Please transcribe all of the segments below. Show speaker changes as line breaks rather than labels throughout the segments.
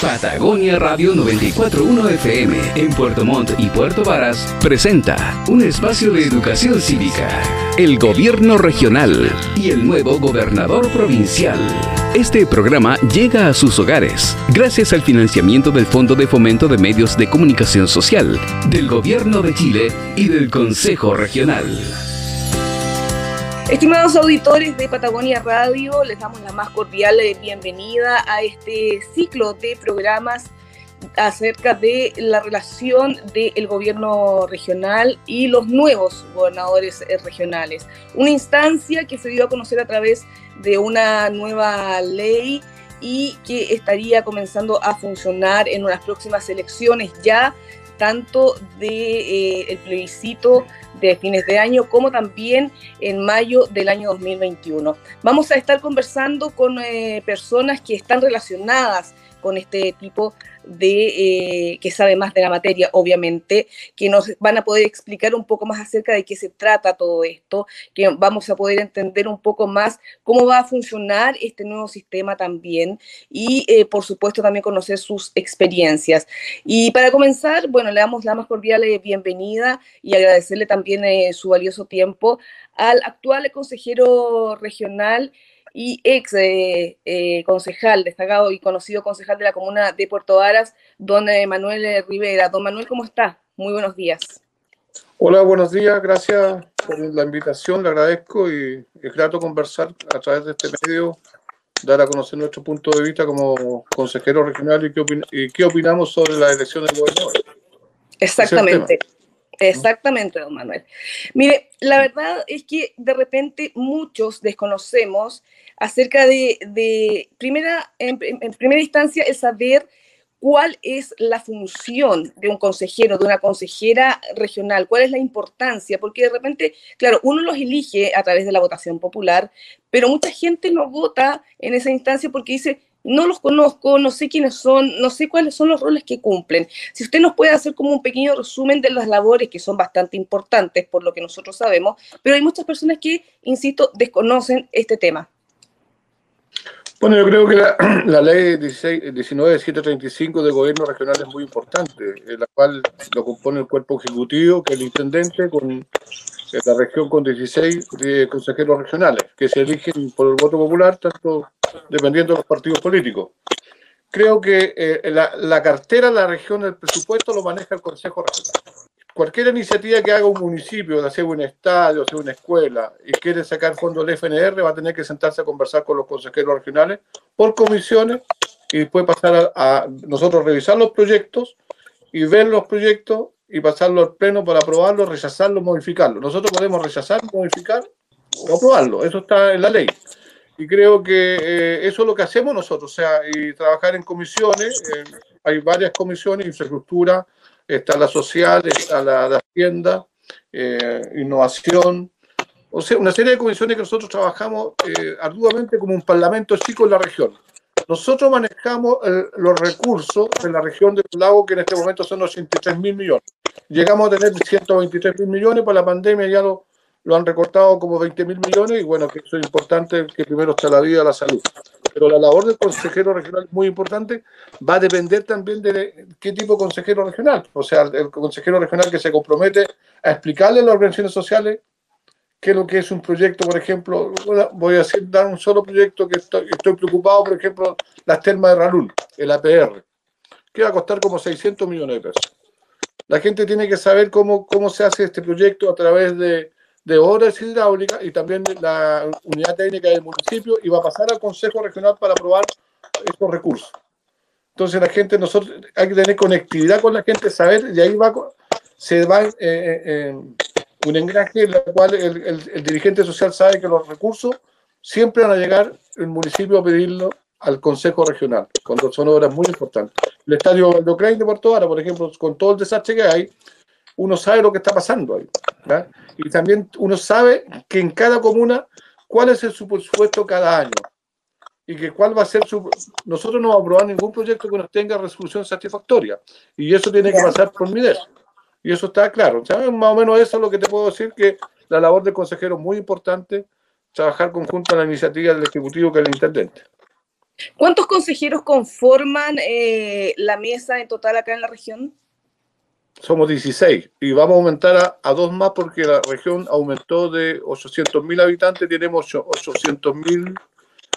Patagonia Radio 941 FM en Puerto Montt y Puerto Varas presenta un espacio de educación cívica. El gobierno regional y el nuevo gobernador provincial. Este programa llega a sus hogares gracias al financiamiento del Fondo de Fomento de Medios de Comunicación Social, del Gobierno de Chile y del Consejo Regional.
Estimados auditores de Patagonia Radio, les damos la más cordial bienvenida a este ciclo de programas acerca de la relación del gobierno regional y los nuevos gobernadores regionales. Una instancia que se dio a conocer a través de una nueva ley y que estaría comenzando a funcionar en unas próximas elecciones ya tanto del de, eh, plebiscito de fines de año como también en mayo del año 2021. Vamos a estar conversando con eh, personas que están relacionadas con este tipo de eh, que sabe más de la materia, obviamente, que nos van a poder explicar un poco más acerca de qué se trata todo esto, que vamos a poder entender un poco más cómo va a funcionar este nuevo sistema también y, eh, por supuesto, también conocer sus experiencias. Y para comenzar, bueno, le damos la más cordial eh, bienvenida y agradecerle también su valioso tiempo al actual consejero regional y ex eh, eh, concejal, destacado y conocido concejal de la comuna de Puerto Varas, don Manuel Rivera. Don Manuel, ¿cómo está? Muy buenos días.
Hola, buenos días, gracias por la invitación, le agradezco y es grato conversar a través de este medio, dar a conocer nuestro punto de vista como consejero regional y qué, y qué opinamos sobre la elección del gobernador.
Exactamente. Exactamente, don Manuel. Mire, la verdad es que de repente muchos desconocemos acerca de, primera, en, primera instancia, el saber cuál es la función de un consejero, de una consejera regional, cuál es la importancia, porque de repente, claro, uno los elige a través de la votación popular, pero mucha gente no vota en esa instancia porque dice, no los conozco, no sé quiénes son, no sé cuáles son los roles que cumplen. Si usted nos puede hacer como un pequeño resumen de las labores que son bastante importantes por lo que nosotros sabemos, pero hay muchas personas que, insisto, desconocen este tema.
Bueno, yo creo que la, la ley 19735 del gobierno regional es muy importante, en la cual lo compone el cuerpo ejecutivo, que es el intendente, con la región con 16 consejeros regionales, que se eligen por el voto popular, tanto dependiendo de los partidos políticos. Creo que eh, la, la, cartera la región del presupuesto lo maneja el Consejo Regional. Cualquier iniciativa que haga un municipio, de hacer un estadio, hacer una escuela, y quiere sacar fondos del FNR, va a tener que sentarse a conversar con los consejeros regionales por comisiones y después pasar a, nosotros revisar los proyectos y ver los proyectos y pasarlo al pleno para aprobarlo, rechazarlo, modificarlo. Nosotros podemos rechazar, modificar o aprobarlo. Eso está en la ley. Y creo que eh, eso es lo que hacemos nosotros, o sea, y trabajar en comisiones. Eh, hay varias comisiones, infraestructura, está la social, está la de Hacienda, eh, innovación. O sea, una serie de comisiones que nosotros trabajamos arduamente como un parlamento chico en la región. Nosotros manejamos los recursos de la región del lago, que en este momento son 83 mil millones. Llegamos a tener 123 mil millones, por la pandemia ya lo, lo han recortado como 20 mil millones, y bueno, que eso es importante, que primero está la vida, la salud. Pero la labor del consejero regional es muy importante, va a depender también de qué tipo de consejero regional. O sea, el consejero regional que se compromete a explicarle a las organizaciones sociales qué es lo que es un proyecto, por ejemplo, voy a dar un solo proyecto que estoy, preocupado, por ejemplo, las termas de Ralul, el APR, que va a costar como 600 millones de pesos. La gente tiene que saber cómo, cómo se hace este proyecto a través de, de obras hidráulicas y también de la unidad técnica del municipio y va a pasar al Consejo Regional para aprobar estos recursos. Entonces la gente, nosotros hay que tener conectividad con la gente, saber, y ahí va, se va eh, eh, eh un engranaje en el cual el, dirigente social sabe que los recursos siempre van a llegar el municipio a pedirlo al Consejo Regional, cuando son obras muy importantes. El estadio de Ucrania de Puerto Vara, por ejemplo, con todo el desastre que hay, uno sabe lo que está pasando ahí. Y también uno sabe que en cada comuna cuál es el presupuesto cada año. Y que cuál va a ser su... Nosotros no vamos a aprobar ningún proyecto que nos tenga resolución satisfactoria. Y eso tiene que pasar por MIDES. Y eso está claro. Más o menos eso es lo que te puedo decir, que la labor del consejero es muy importante, trabajar conjunto a la iniciativa del Ejecutivo que el Intendente.
¿Cuántos consejeros conforman eh, la mesa en total acá en la región?
Somos 16 y vamos a aumentar a, dos más porque la región aumentó de 800 mil habitantes, tenemos 800 mil,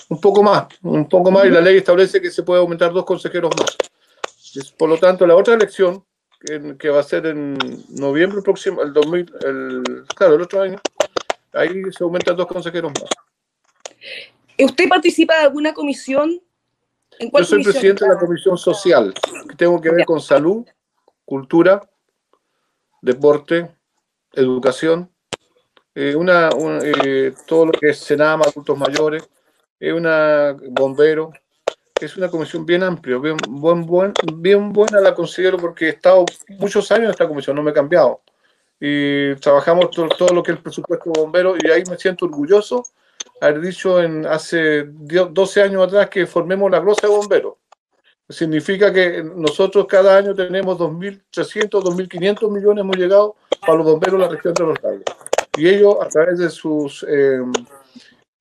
un poco más, un poco más y la ley establece que se puede aumentar dos consejeros más. Por lo tanto, la otra elección, que, va a ser en noviembre próximo, el 2000, el, claro, el otro año, ahí se aumentan dos consejeros más.
¿Usted participa de alguna comisión?
¿En Yo soy presidente de la comisión social, que tengo que ver con salud, cultura, deporte, educación, eh, una, eh, todo lo que es Senama, adultos mayores, es una bombero, es una comisión bien amplia, bien, buen, buen, bien buena la considero porque he estado muchos años en esta comisión, no me he cambiado. Y trabajamos todo, todo lo que es el presupuesto de bomberos y ahí me siento orgulloso haber dicho en, hace 12 años atrás que formemos la glosa de bomberos. Significa que nosotros cada año tenemos 2.300, 2.500 millones hemos llegado para los bomberos de la región de los lagos. Y ellos, a través de sus eh,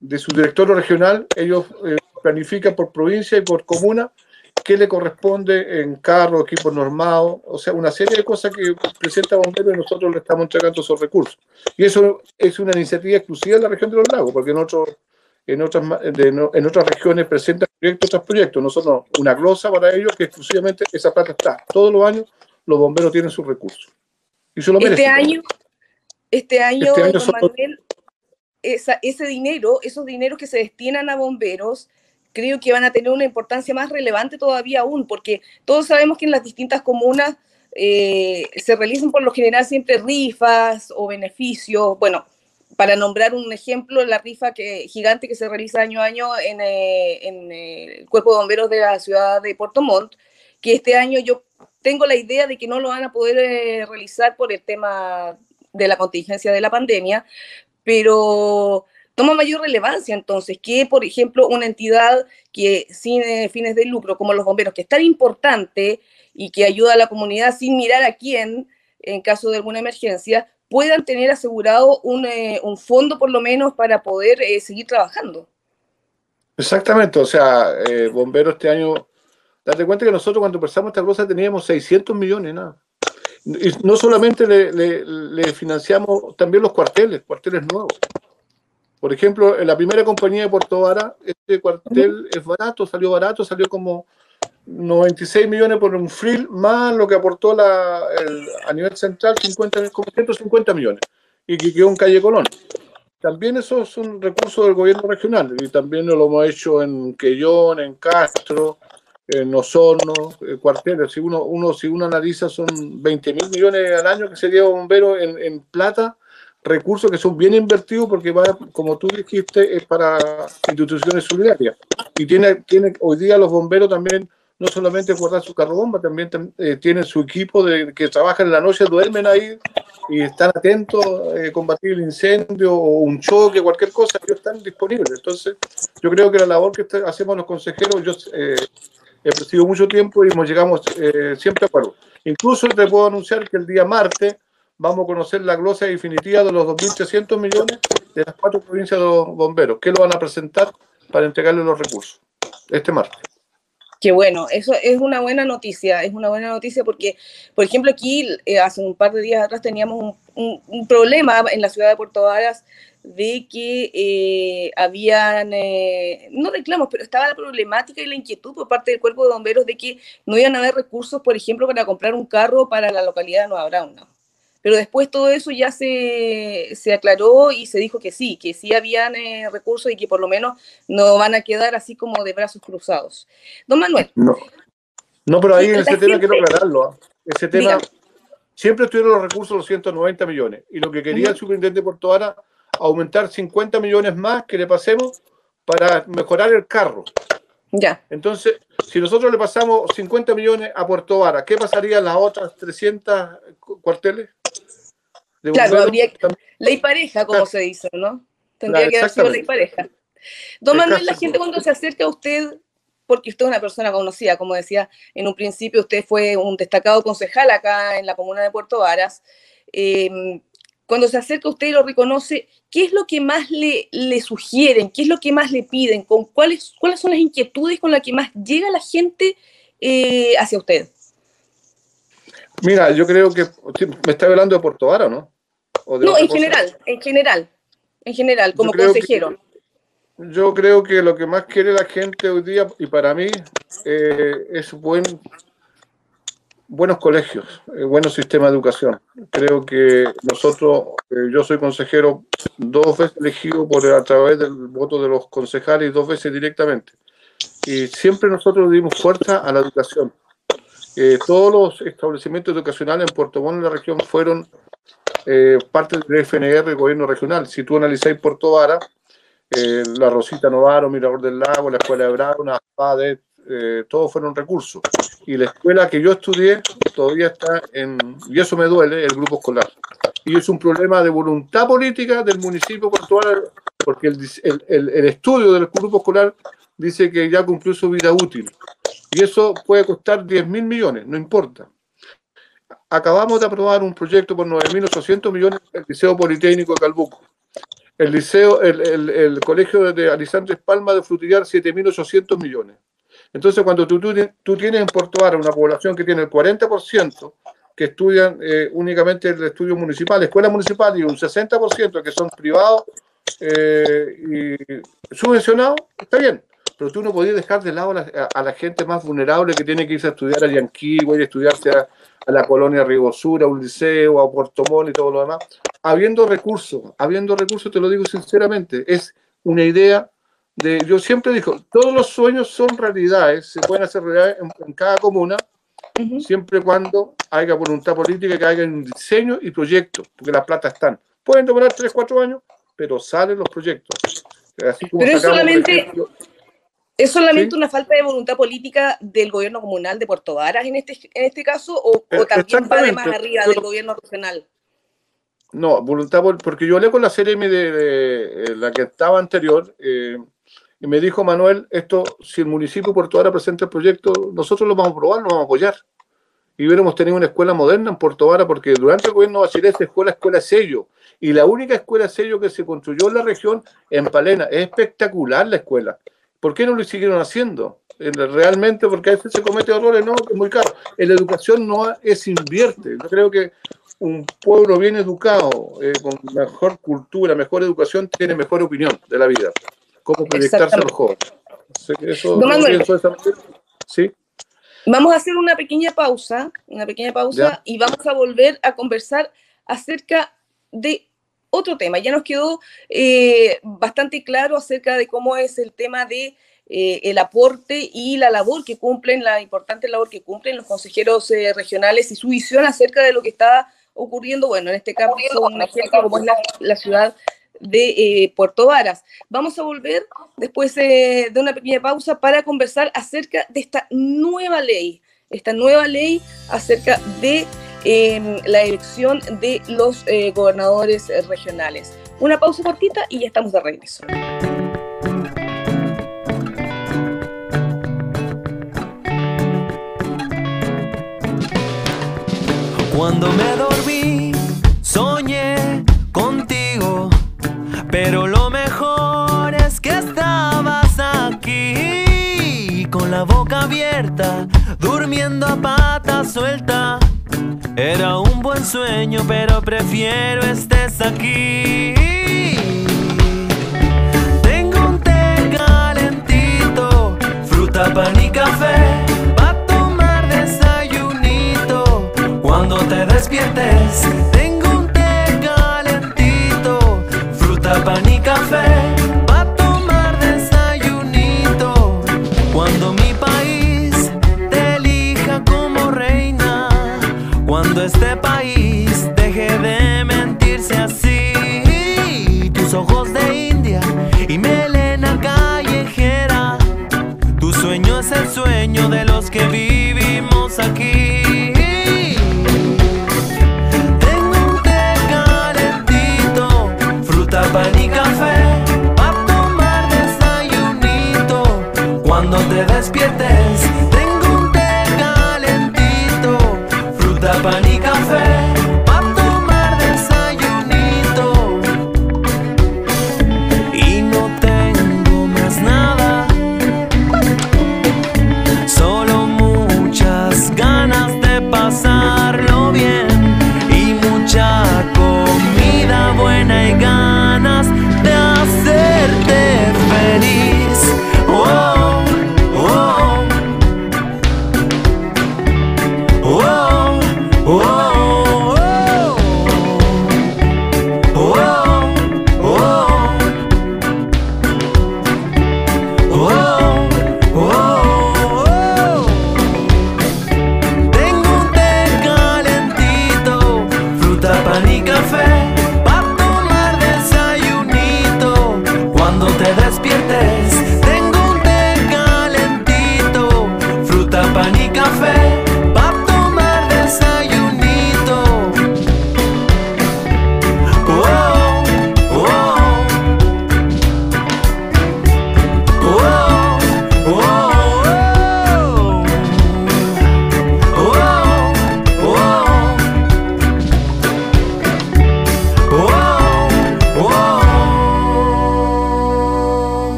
de su directorio regional, ellos eh, planifican por provincia y por comuna qué le corresponde en carro, equipo normado, o sea, una serie de cosas que presenta Bomberos y nosotros le estamos entregando esos recursos. Y eso es una iniciativa exclusiva de la región de los lagos, porque en, otros en, otras, en otras regiones presentan proyectos tras proyectos. Nosotros, una glosa para ellos que exclusivamente esa plata está. Todos los años los bomberos tienen sus recursos.
Y eso lo este año, este año, este año Manuel, ese dinero, esos dineros que se destinan a bomberos, creo que van a tener una importancia más relevante todavía aún, porque todos sabemos que en las distintas comunas eh, se realizan por lo general siempre rifas o beneficios. Bueno, para nombrar un ejemplo, la rifa que, gigante que se realiza año a año en, eh, eh, el Cuerpo de Bomberos de la ciudad de Puerto Montt, que este año yo tengo la idea de que no lo van a poder realizar por el tema de la contingencia de la pandemia, pero toma mayor relevancia entonces que, por ejemplo, una entidad que sin eh, fines de lucro, como los bomberos, que es tan importante y que ayuda a la comunidad sin mirar a quién en caso de alguna emergencia, puedan tener asegurado un, eh, fondo por lo menos para poder eh, seguir trabajando.
Exactamente, o sea, bomberos este año, date cuenta que nosotros cuando empezamos esta cosa teníamos 600 millones, nada. Y no solamente le financiamos también los cuarteles, cuarteles nuevos. Por ejemplo, en la primera compañía de Puerto Vara, este cuartel es barato, salió barato, salió como 96 millones por un frill, más lo que aportó la, a nivel central, 50, como 150 millones, y que quedó en Calle Colón. También eso es un recurso del gobierno regional, y también lo hemos hecho en Quellón, en Castro, en Osorno, en cuarteles. Si uno, uno, si uno analiza, son 20 mil millones al año que se lleva bombero en, en plata recursos que son bien invertidos porque va, como tú dijiste, es para instituciones solidarias. Y tiene, tiene hoy día los bomberos también, no solamente guardar su carro bomba, también eh, tienen su equipo de, que trabaja en la noche, duermen ahí y están atentos a eh, combatir el incendio o un choque, cualquier cosa, ellos están disponibles. Entonces, yo creo que la labor que hacemos los consejeros, yo eh, he presidido mucho tiempo y hemos llegamos siempre a acuerdo. Incluso te puedo anunciar que el día martes vamos a conocer la glosa definitiva de los 2.300 millones de las cuatro provincias de los bomberos. ¿Qué lo van a presentar para entregarle los recursos este martes?
Qué bueno, eso es una buena noticia, es una buena noticia porque, por ejemplo, aquí eh, hace un par de días atrás teníamos un, problema en la ciudad de Puerto Varas de que eh, habían, eh, no reclamos, pero estaba la problemática y la inquietud por parte del cuerpo de bomberos de que no iban a haber recursos, por ejemplo, para comprar un carro para la localidad de Nueva Brauna. Pero después todo eso ya se, se aclaró y se dijo que sí, que sí habían eh, recursos y que por lo menos no van a quedar así como de brazos cruzados. Don Manuel.
No, no pero ahí en ese tema quiero aclararlo. ¿ah? Ese tema, siempre estuvieron los recursos los 190 millones y lo que quería el superintendente Puerto Ara, aumentar 50 millones más que le pasemos para mejorar el carro.
Ya.
Entonces, si nosotros le pasamos 50 millones a Puerto Vara, ¿qué pasaría en las otras 300 cuarteles?
Claro, habría ley pareja, como se dice, ¿no? Tendría que haber sido ley pareja. Don Manuel, la gente cuando se acerca a usted, porque usted es una persona conocida, como decía en un principio, usted fue un destacado concejal acá en la comuna de Puerto Varas, em, cuando se acerca a usted y lo reconoce, ¿qué es lo que más le, le sugieren? ¿Qué es lo que más le piden? ¿Con cuáles, ¿Cuáles son las inquietudes con las que más llega la gente eh, hacia usted?
Mira, yo creo que me está hablando de Puerto Vara, ¿no?
no, en general, en general, en general, como consejero.
yo creo que lo que más quiere la gente hoy día, y para mí, eh, es buen, buenos colegios, eh, buenos sistema de educación. Creo que nosotros, eh, yo soy consejero dos veces elegido por a través del voto de los concejales y dos veces directamente. Y siempre nosotros dimos fuerza a la educación. Todos los establecimientos educacionales en Puerto Montt, en la región, fueron eh, parte del FNR, el gobierno regional. Si tú analizáis Puerto Vara, eh, la Rosita Novaro, Mirador del Lago, la Escuela de Brauna, eh, todos fueron recursos. Y la escuela que yo estudié todavía está en, y eso me duele, el grupo escolar. Y es un problema de voluntad política del municipio portuario, porque el, el, el, estudio del grupo escolar dice que ya cumplió su vida útil. Y eso puede costar 10 mil millones, no importa acabamos de aprobar un proyecto por 9.800 millones el Liceo Politécnico de Calbuco. El liceo, el, el, colegio de Alisandres Palma de Frutillar, 7.800 millones. Entonces, cuando tú, tú, tienes en Puerto Vara una población que tiene el 40% que estudian eh, únicamente el estudio municipal, escuela municipal, y un 60% que son privados eh, y subvencionados, está bien pero tú no podías dejar de lado a la, gente más vulnerable que tiene que irse a estudiar a Yanquihue y estudiarse a, a la colonia Rigosura, a un liceo, a Puerto Montt y todo lo demás. Habiendo recursos, habiendo recursos, te lo digo sinceramente, es una idea de, yo siempre digo, todos los sueños son realidades, se pueden hacer realidad en, cada comuna, siempre y cuando haya voluntad política, que haya un diseño y proyecto, porque las plata están. Pueden demorar 3, 4 años, pero salen los proyectos.
Así como pero solamente, ¿Es solamente una falta de voluntad política del gobierno comunal de Puerto Varas en este, en este caso o, eh, también va de más arriba del gobierno regional?
No, voluntad, porque yo hablé con la CRM de, la que estaba anterior eh, y me dijo Manuel, esto, si el municipio de Puerto Varas presenta el proyecto, nosotros lo vamos a probar, lo vamos a apoyar. Y hubiéramos tenido una escuela moderna en Puerto Vara, porque durante el gobierno Bachelet se fue la escuela sello. Y la única escuela sello que se construyó en la región, en Palena, es espectacular la escuela. ¿Por qué no lo siguieron haciendo? Realmente, porque a veces se comete errores, no, es muy caro. En la educación no es invierte. Yo creo que un pueblo bien educado, eh, con mejor cultura, mejor educación, tiene mejor opinión de la vida. Cómo proyectarse a los jóvenes. Eso,
¿Sí? Vamos a hacer una pequeña pausa, una pequeña pausa, y vamos a volver a conversar acerca de otro tema. Ya nos quedó eh, bastante claro acerca de cómo es el tema de eh, el aporte y la labor que cumplen, la importante labor que cumplen los consejeros eh, regionales y su visión acerca de lo que está ocurriendo, bueno, en este caso un ejemplo como es la, ciudad de Puerto Varas. Vamos a volver después de una pequeña pausa para conversar acerca de esta nueva ley, esta nueva ley acerca de la elección de los eh, gobernadores eh, regionales. Una pausa cortita y ya estamos de regreso.
Cuando me dormí, soñé contigo, pero lo mejor es que estabas aquí, con la boca abierta, durmiendo a pata suelta era un buen sueño, pero prefiero estés aquí. Tengo un té calentito, fruta, pan y café. Pa' tomar desayunito cuando te despiertes. Este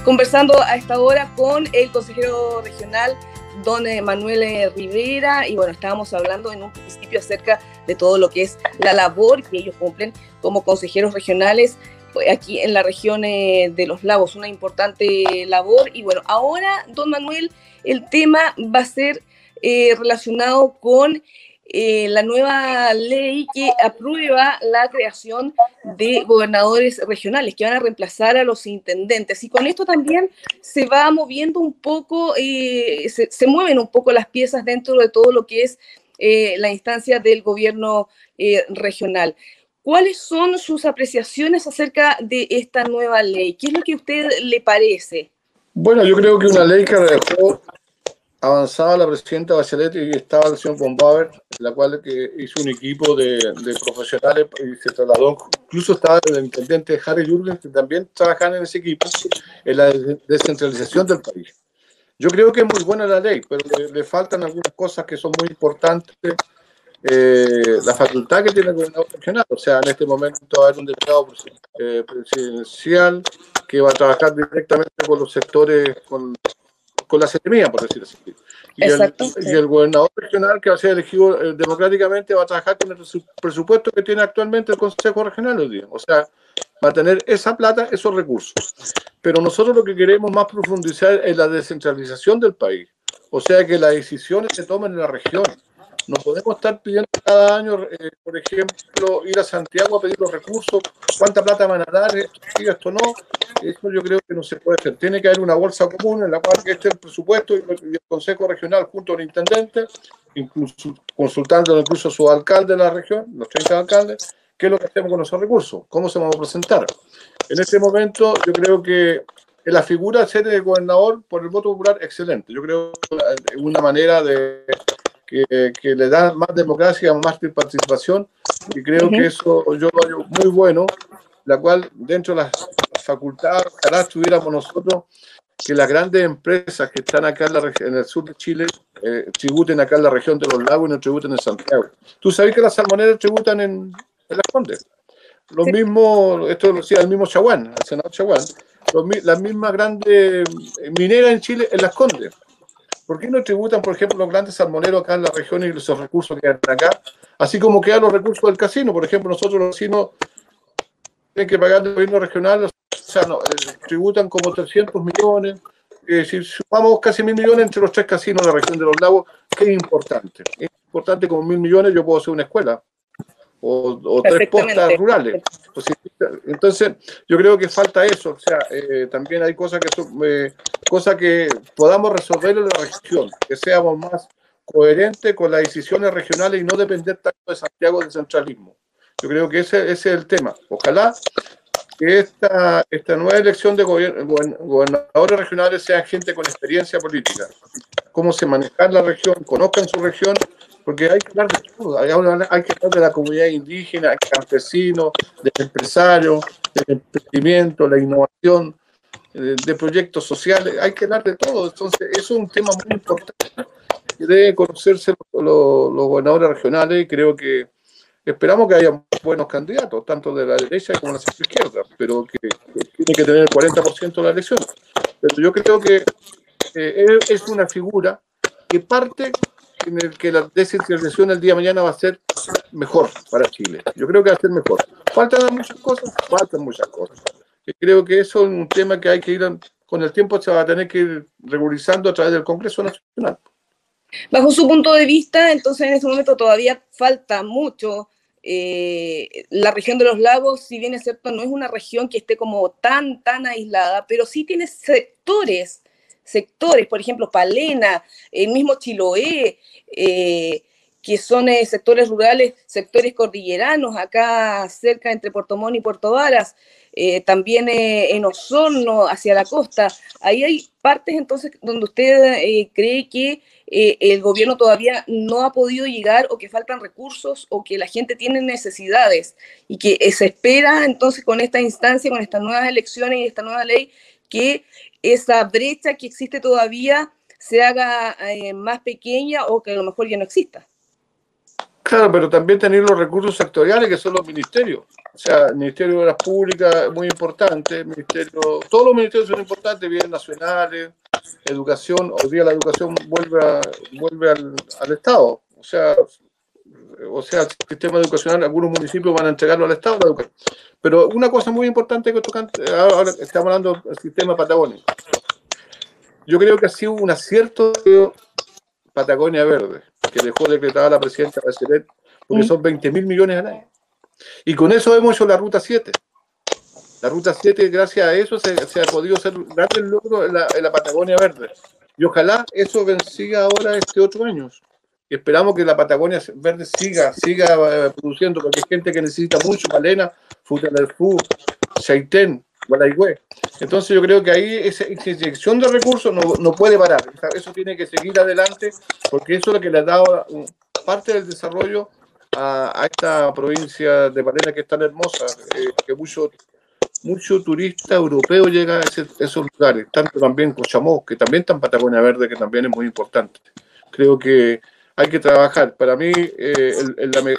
conversando a esta hora con el consejero regional don eh, Manuel eh, Rivera. Y bueno, estábamos hablando en un principio acerca de todo lo que es la labor que ellos cumplen como consejeros regionales pues, aquí en la región eh, de los lagos, una importante labor. Y bueno, ahora don Manuel, el tema va a ser relacionado con eh, la nueva ley que aprueba la creación de gobernadores regionales que van a reemplazar a los intendentes. Y con esto también se va moviendo un poco, eh, se, mueven un poco las piezas dentro de todo lo que es eh, la instancia del gobierno eh, regional. ¿Cuáles son sus apreciaciones acerca de esta nueva ley? ¿Qué es lo que a usted le parece?
Bueno, yo creo que una ley que dejó avanzada la presidenta Bachelet y estaba el señor Bombauer, la cual que hizo un equipo de, de profesionales y se trasladó, incluso estaba el intendente Harry Jürgens, que también trabajan en ese equipo, en la de- descentralización del país. Yo creo que es muy buena la ley, pero le, le faltan algunas cosas que son muy importantes. Eh, la facultad que tiene el gobernador regional, o sea, en este momento va a haber un delegado eh, presidencial que va a trabajar directamente con los sectores, con, con la seremía, por decirlo así. Y el, y gobernador regional que va a ser elegido eh, democráticamente va a trabajar con el presu- presupuesto que tiene actualmente el Consejo Regional hoy día. O sea, va a tener esa plata, esos recursos. Pero nosotros lo que queremos más profundizar es la descentralización del país. O sea, que las decisiones se tomen en la región. No podemos estar pidiendo cada año, eh, por ejemplo, ir a Santiago a pedir los recursos, cuánta plata van a dar, esto sí, esto no. Eso yo creo que no se puede hacer. Tiene que haber una bolsa común en la cual esté el presupuesto y el Consejo Regional junto al intendente, incluso consultando incluso a su alcalde de la región, los 30 alcaldes, qué es lo que hacemos con esos recursos, cómo se vamos a presentar. En este momento yo creo que la figura de ser el gobernador por el voto popular, excelente. Yo creo que es una manera de que, que le da más democracia, más participación, y creo
Ujú.
que eso yo lo veo muy bueno, la cual dentro de las facultades, ojalá estuviéramos nosotros, que las grandes empresas que están acá en, la en el sur de Chile eh, tributen acá en la región de los lagos y no tributen en Santiago. Tú sabes que las salmoneras tributan en, en Las Condes. Lo
Sí.
mismo, esto lo decía el mismo Chaguán, el senador Chaguán, las mismas grandes mineras en Chile en Las Condes. ¿Por qué no tributan, por ejemplo, los grandes salmoneros acá en la región y esos recursos que quedan acá? Así como quedan los recursos del casino. Por ejemplo, nosotros los vecinos tienen que pagar el gobierno regional, o sea, no, eh, tributan como 300 millones. Es decir, sumamos casi mil millones entre los tres casinos de la región de los lagos, que es importante. Es importante como mil millones yo puedo hacer una escuela o, o tres postas rurales. Sea, entonces, yo creo que falta eso. O sea, eh, también hay cosas que son, eh, cosas que podamos resolver en la región, que seamos más coherentes con las decisiones regionales y no depender tanto de Santiago del centralismo. Yo creo que ese, ese es el tema. Ojalá que esta, esta nueva elección de gobernadores regionales sea gente con experiencia política, cómo se maneja la región, conozcan su región, porque hay que hablar de todo, hay, que hablar de la comunidad indígena, campesino, del empresario, del emprendimiento, la innovación, eh, de proyectos sociales, hay que hablar de todo, entonces es un tema muy importante que debe conocerse los, los- los gobernadores regionales creo que esperamos que haya buenos candidatos, tanto de la derecha como de la izquierda, pero que, tiene que tener el 40% de la elección. Pero yo creo que eh, es una figura que parte en el que la descentralización el día de mañana va a ser mejor para Chile. Yo creo que va a ser mejor. Faltan muchas cosas, faltan muchas cosas. Y creo que eso es un tema que hay que ir, con el tiempo se va a tener que ir regularizando a través del Congreso Nacional.
Bajo su punto de vista, entonces en este momento todavía falta mucho. eh, la región de los lagos, si bien es cierto, no es una región que esté como tan, tan aislada, pero sí tiene sectores, sectores, por ejemplo, Palena, el mismo Chiloé, eh, que son eh, sectores rurales, sectores cordilleranos, acá cerca entre Puerto Montt y Puerto Varas, eh, también eh, en Osorno, hacia la costa. Ahí hay partes entonces donde usted cree que el gobierno todavía no ha podido llegar o que faltan recursos o que la gente tiene necesidades y que se espera entonces con esta instancia, con estas nuevas elecciones y esta nueva ley, que esa brecha que existe todavía se haga más pequeña o que a lo mejor ya no exista.
Claro, pero también tener los recursos sectoriales que son los ministerios. O sea, el Ministerio de las Públicas es muy importante, ministerio, todos los ministerios son importantes, bienes nacionales, educación, hoy día la educación vuelve, vuelve al, al, Estado. O sea, o sea, el sistema educacional, algunos municipios van a entregarlo al Estado la educación. Pero una cosa muy importante que ahora estamos hablando del sistema patagónico. Yo creo que ha sido un acierto Patagonia Verde, que dejó decretada la presidenta Bachelet, porque son 20 mil millones al año. Y con eso hemos hecho la ruta 7. La ruta 7, gracias a eso, se, ha podido hacer grandes logros en la, en la, Patagonia Verde. Y ojalá eso siga ahora este otro año. Y esperamos que la Patagonia Verde siga, siga eh, produciendo, porque hay gente que necesita mucho, Palena, Fu, Chaitén, Gualaigüe. Entonces yo creo que ahí esa, inyección de recursos no, no, puede parar. Eso tiene que seguir adelante porque eso es lo que le ha dado parte del desarrollo a, a esta provincia de Palena que es tan hermosa, eh, que mucho, mucho turista europeo llega a esos lugares, tanto también Cochamó, que también está en Patagonia Verde, que también es muy importante. Creo que hay que trabajar. Para mí, eh,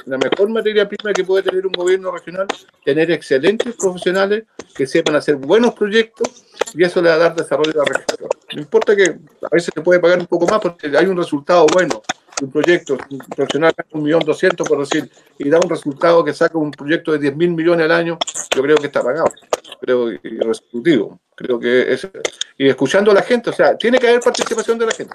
la, mejor materia prima que puede tener un gobierno regional, tener excelentes profesionales que sepan hacer buenos proyectos y eso le va a dar desarrollo a la región. No importa que a veces se puede pagar un poco más porque hay un resultado bueno un proyecto un profesional un millón doscientos por decir y da un resultado que saca un proyecto de 10 mil millones al año, yo creo que está pagado, creo y resolutivo, creo que es y escuchando a la gente, o sea, tiene que haber participación de la gente.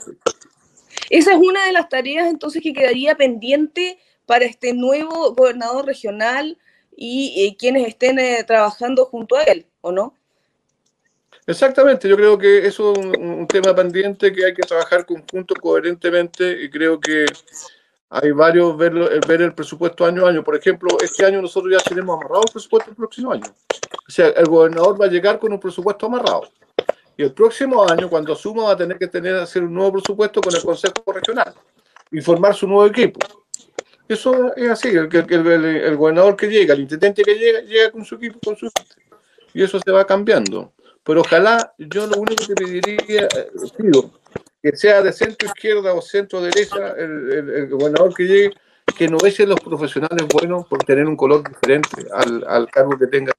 Esa es una de las tareas entonces que quedaría pendiente para este nuevo gobernador regional y eh, quienes estén eh, trabajando junto a él, ¿o no?
Exactamente, yo creo que eso es un, tema pendiente que hay que trabajar conjunto, coherentemente, y creo que hay varios, ver, ver el presupuesto año a año. Por ejemplo, este año nosotros ya tenemos amarrado el presupuesto el próximo año. O sea, el gobernador va a llegar con un presupuesto amarrado. Y el próximo año, cuando suma, va a tener que tener hacer un nuevo presupuesto con el Consejo Regional y formar su nuevo equipo. Eso es así, el, el, gobernador que llega, el intendente que llega, llega con su equipo, con su y eso se va cambiando. Pero ojalá, yo lo único que pediría, eh, que sea de centro izquierda o centro derecha, el, gobernador que llegue, que no echen los profesionales buenos por tener un color diferente al, al cargo que tenga.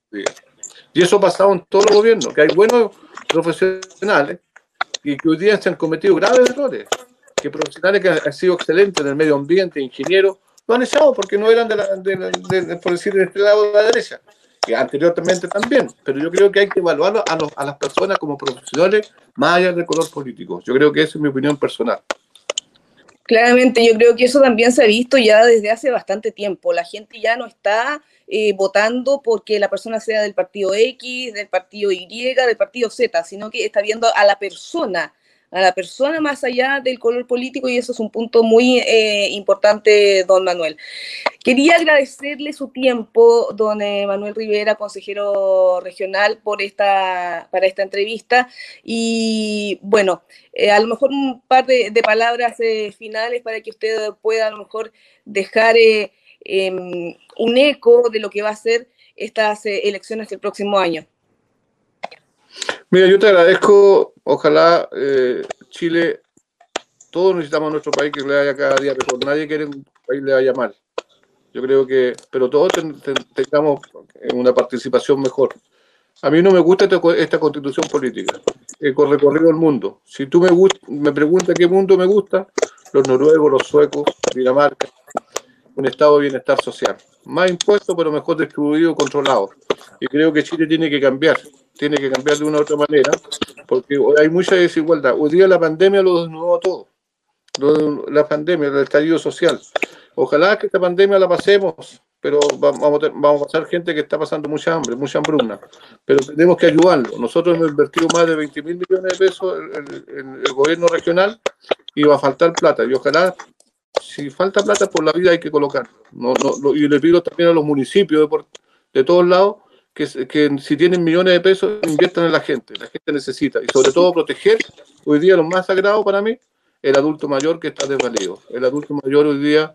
Y eso ha pasado en todos los gobiernos, que hay buenos profesionales y que hoy día se han cometido graves errores, que profesionales que han sido excelentes en el medio ambiente, ingenieros, lo han echado porque no eran de, la, de, por decir, de este lado de la derecha, que anteriormente también, pero yo creo que hay que evaluar a, a las personas como profesionales más allá del color político. Yo creo que esa es mi opinión personal.
Claramente, yo creo que eso también se ha visto ya desde hace bastante tiempo. La gente ya no está eh, votando porque la persona sea del partido X, del partido Y, del partido Z, sino que está viendo a la persona a la persona más allá del color político y eso es un punto muy eh, importante, don Manuel. Quería agradecerle su tiempo, don eh, Manuel Rivera, consejero regional, por esta, para esta entrevista y bueno, eh, a lo mejor un par de, palabras finales para que usted pueda a lo mejor dejar em, un eco de lo que va a ser estas elecciones del próximo año.
Mira, yo te agradezco. Ojalá eh, Chile, todos necesitamos a nuestro país que le vaya cada día mejor. Nadie quiere un país le vaya mal. Yo creo que, pero todos tengamos una participación mejor. A mí no me gusta esta, constitución política. He recorrido el mundo. Si tú me, me preguntas qué mundo me gusta, los noruegos, los suecos, Dinamarca, un estado de bienestar social. Más impuestos, pero mejor distribuido, controlado. Y creo que Chile tiene que cambiar tiene que cambiar de una u otra manera, porque hay mucha desigualdad. Hoy día la pandemia lo desnudó todo. La pandemia, el estallido social. Ojalá que esta pandemia la pasemos, pero vamos a, pasar gente que está pasando mucha hambre, mucha hambruna. Pero tenemos que ayudarlo. Nosotros hemos invertido más de 20 mil millones de pesos en, el gobierno regional y va a faltar plata. Y ojalá si falta plata por la vida hay que colocar. No, no, y le pido también a los municipios de, de todos lados que, si tienen millones de pesos inviertan en la gente. La gente necesita. Y sobre todo proteger hoy día lo más sagrado para mí, el adulto mayor que está desvalido. El adulto mayor hoy día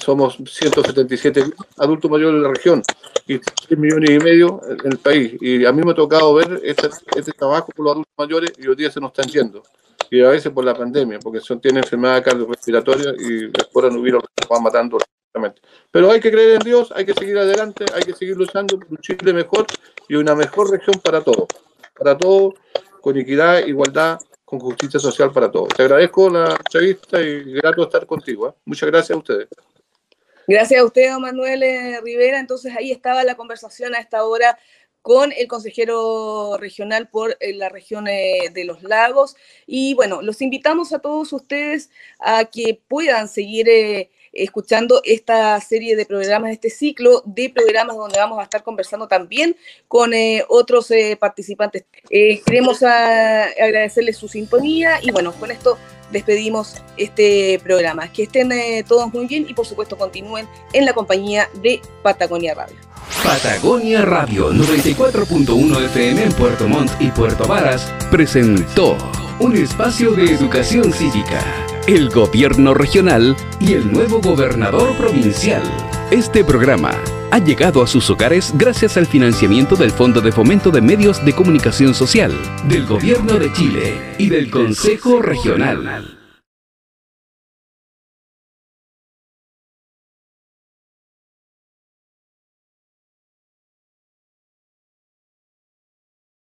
somos 177 adultos mayores en la región y 3 millones y medio en el país. Y a mí me ha tocado ver este, este trabajo por los adultos mayores y hoy día se nos están yendo. Y a veces por la pandemia, porque son, tienen enfermedades cardiorrespiratorias y después no hubiera que van matando Pero hay que creer en Dios, hay que seguir adelante, hay que seguir luchando por un Chile mejor y una mejor región para todos. Para todos, con equidad, igualdad con justicia social para todos. Te agradezco la entrevista y grato estar contigo. ¿eh? Muchas gracias a ustedes.
Gracias a usted, Manuel eh, Rivera. Entonces ahí estaba la conversación a esta hora con el consejero regional por eh, la región de los lagos. Y bueno, los invitamos a todos ustedes a que puedan seguir escuchando esta serie de programas, este ciclo de programas donde vamos a estar conversando también con eh, otros eh, participantes. Eh, queremos agradecerles su sintonía y bueno, con esto despedimos este programa. Que estén todos muy bien y por supuesto continúen en la compañía de Patagonia Radio.
Patagonia Radio 94.1 FM en Puerto Montt y Puerto Varas presentó un espacio de educación cívica el gobierno regional y el nuevo gobernador provincial. Este programa ha llegado a sus hogares gracias al financiamiento del Fondo de Fomento de Medios de Comunicación Social, del Gobierno de Chile y del Consejo Regional.